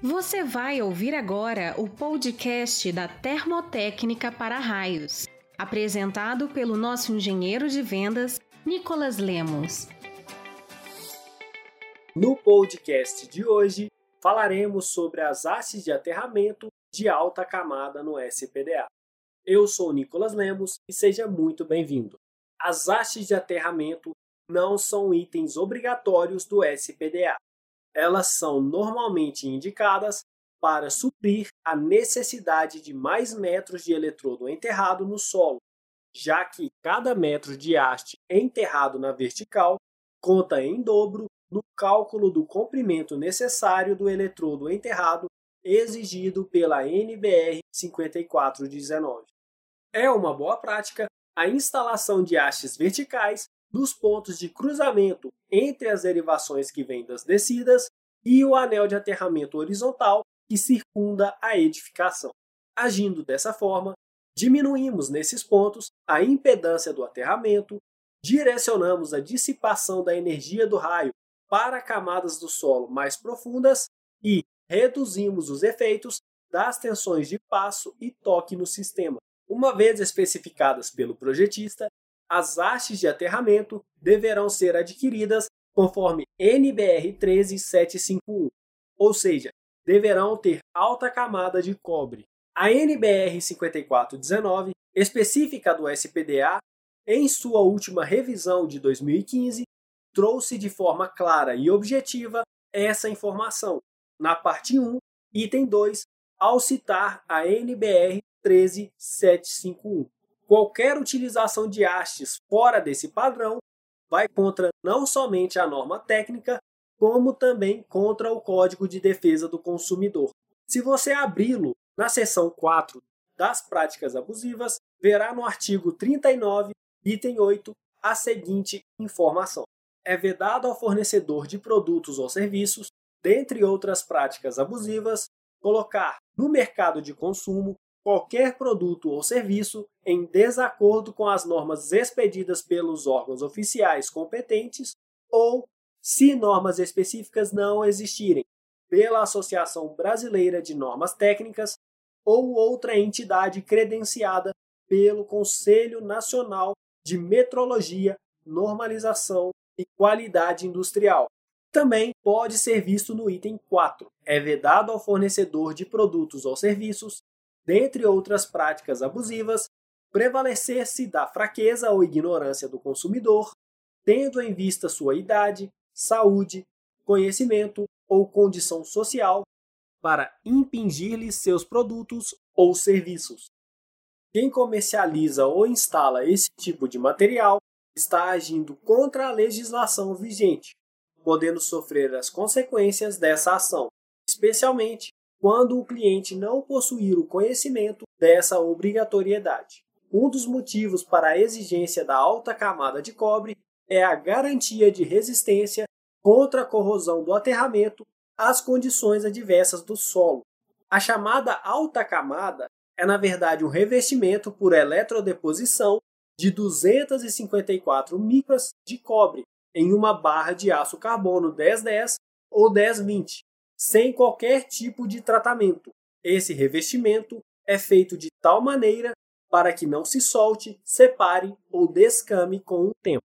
Você vai ouvir agora o podcast da Termotécnica para Raios, apresentado pelo nosso engenheiro de vendas, Nicolas Lemos. No podcast de hoje, falaremos sobre as hastes de aterramento de alta camada no SPDA. Eu sou Nicolas Lemos e seja muito bem-vindo. As hastes de aterramento não são itens obrigatórios do SPDA elas são normalmente indicadas para suprir a necessidade de mais metros de eletrodo enterrado no solo, já que cada metro de haste enterrado na vertical conta em dobro no cálculo do comprimento necessário do eletrodo enterrado exigido pela NBR 5419. É uma boa prática a instalação de hastes verticais nos pontos de cruzamento entre as derivações que vêm das descidas e o anel de aterramento horizontal que circunda a edificação. Agindo dessa forma, diminuímos nesses pontos a impedância do aterramento, direcionamos a dissipação da energia do raio para camadas do solo mais profundas e reduzimos os efeitos das tensões de passo e toque no sistema. Uma vez especificadas pelo projetista, as hastes de aterramento deverão ser adquiridas conforme NBR 13751, ou seja, deverão ter alta camada de cobre. A NBR 5419, específica do SPDA, em sua última revisão de 2015, trouxe de forma clara e objetiva essa informação, na parte 1, item 2, ao citar a NBR 13751. Qualquer utilização de hastes fora desse padrão vai contra não somente a norma técnica, como também contra o Código de Defesa do Consumidor. Se você abri-lo na seção 4 das práticas abusivas, verá no artigo 39, item 8, a seguinte informação: é vedado ao fornecedor de produtos ou serviços, dentre outras práticas abusivas, colocar no mercado de consumo qualquer produto ou serviço em desacordo com as normas expedidas pelos órgãos oficiais competentes ou, se normas específicas não existirem, pela Associação Brasileira de Normas Técnicas ou outra entidade credenciada pelo Conselho Nacional de Metrologia, Normalização e Qualidade Industrial. Também pode ser visto no item 4. É vedado ao fornecedor de produtos ou serviços dentre outras práticas abusivas, prevalecer-se da fraqueza ou ignorância do consumidor, tendo em vista sua idade, saúde, conhecimento ou condição social, para impingir-lhe seus produtos ou serviços. Quem comercializa ou instala esse tipo de material está agindo contra a legislação vigente, podendo sofrer as consequências dessa ação, especialmente quando o cliente não possuir o conhecimento dessa obrigatoriedade. Um dos motivos para a exigência da alta camada de cobre é a garantia de resistência contra a corrosão do aterramento às condições adversas do solo. A chamada alta camada é, na verdade, um revestimento por eletrodeposição de 254 micras de cobre em uma barra de aço carbono 1010 ou 1020, sem qualquer tipo de tratamento. Esse revestimento é feito de tal maneira para que não se solte, separe ou descame com o tempo.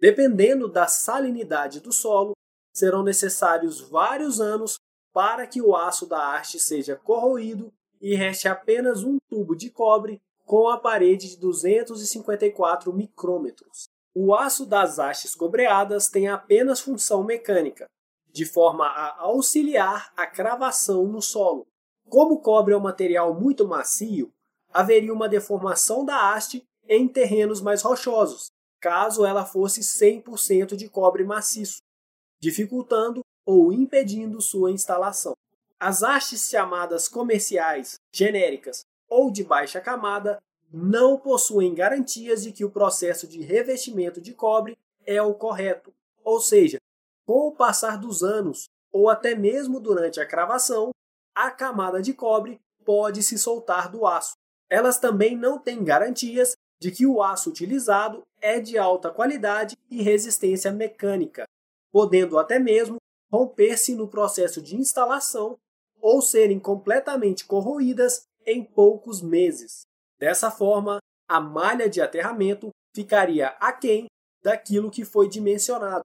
Dependendo da salinidade do solo, serão necessários vários anos para que o aço da haste seja corroído e reste apenas um tubo de cobre com a parede de 254 micrômetros. O aço das hastes cobreadas tem apenas função mecânica, de forma a auxiliar a cravação no solo. Como o cobre é um material muito macio, haveria uma deformação da haste em terrenos mais rochosos, caso ela fosse 100% de cobre maciço, dificultando ou impedindo sua instalação. As hastes chamadas comerciais, genéricas ou de baixa camada não possuem garantias de que o processo de revestimento de cobre é o correto, ou seja, com o passar dos anos, ou até mesmo durante a cravação, a camada de cobre pode se soltar do aço. Elas também não têm garantias de que o aço utilizado é de alta qualidade e resistência mecânica, podendo até mesmo romper-se no processo de instalação ou serem completamente corroídas em poucos meses. Dessa forma, a malha de aterramento ficaria aquém daquilo que foi dimensionado,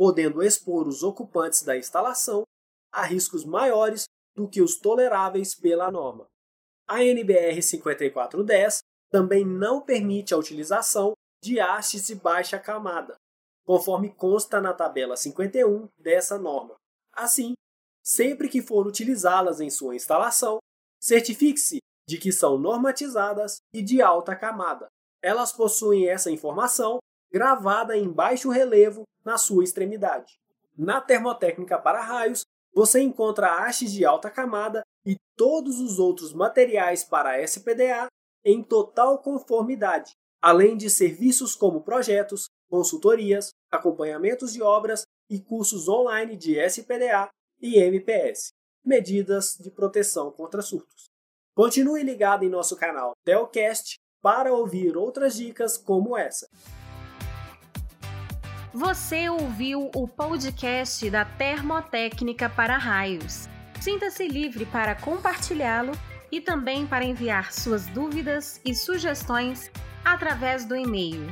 podendo expor os ocupantes da instalação a riscos maiores do que os toleráveis pela norma. A NBR 5410 também não permite a utilização de hastes de baixa camada, conforme consta na tabela 51 dessa norma. Assim, sempre que for utilizá-las em sua instalação, certifique-se de que são normatizadas e de alta camada. Elas possuem essa informação gravada em baixo relevo na sua extremidade. Na termotécnica para raios, você encontra hastes de alta camada e todos os outros materiais para SPDA em total conformidade, além de serviços como projetos, consultorias, acompanhamentos de obras e cursos online de SPDA e MPS, medidas de proteção contra surtos. Continue ligado em nosso canal Telcast para ouvir outras dicas como essa. Você ouviu o podcast da Termotécnica para Raios. Sinta-se livre para compartilhá-lo e também para enviar suas dúvidas e sugestões através do e-mail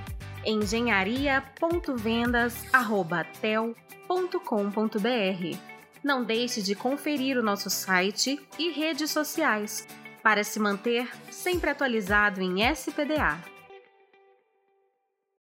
engenharia.vendas@tel.com.br. Não deixe de conferir o nosso site e redes sociais para se manter sempre atualizado em SPDA.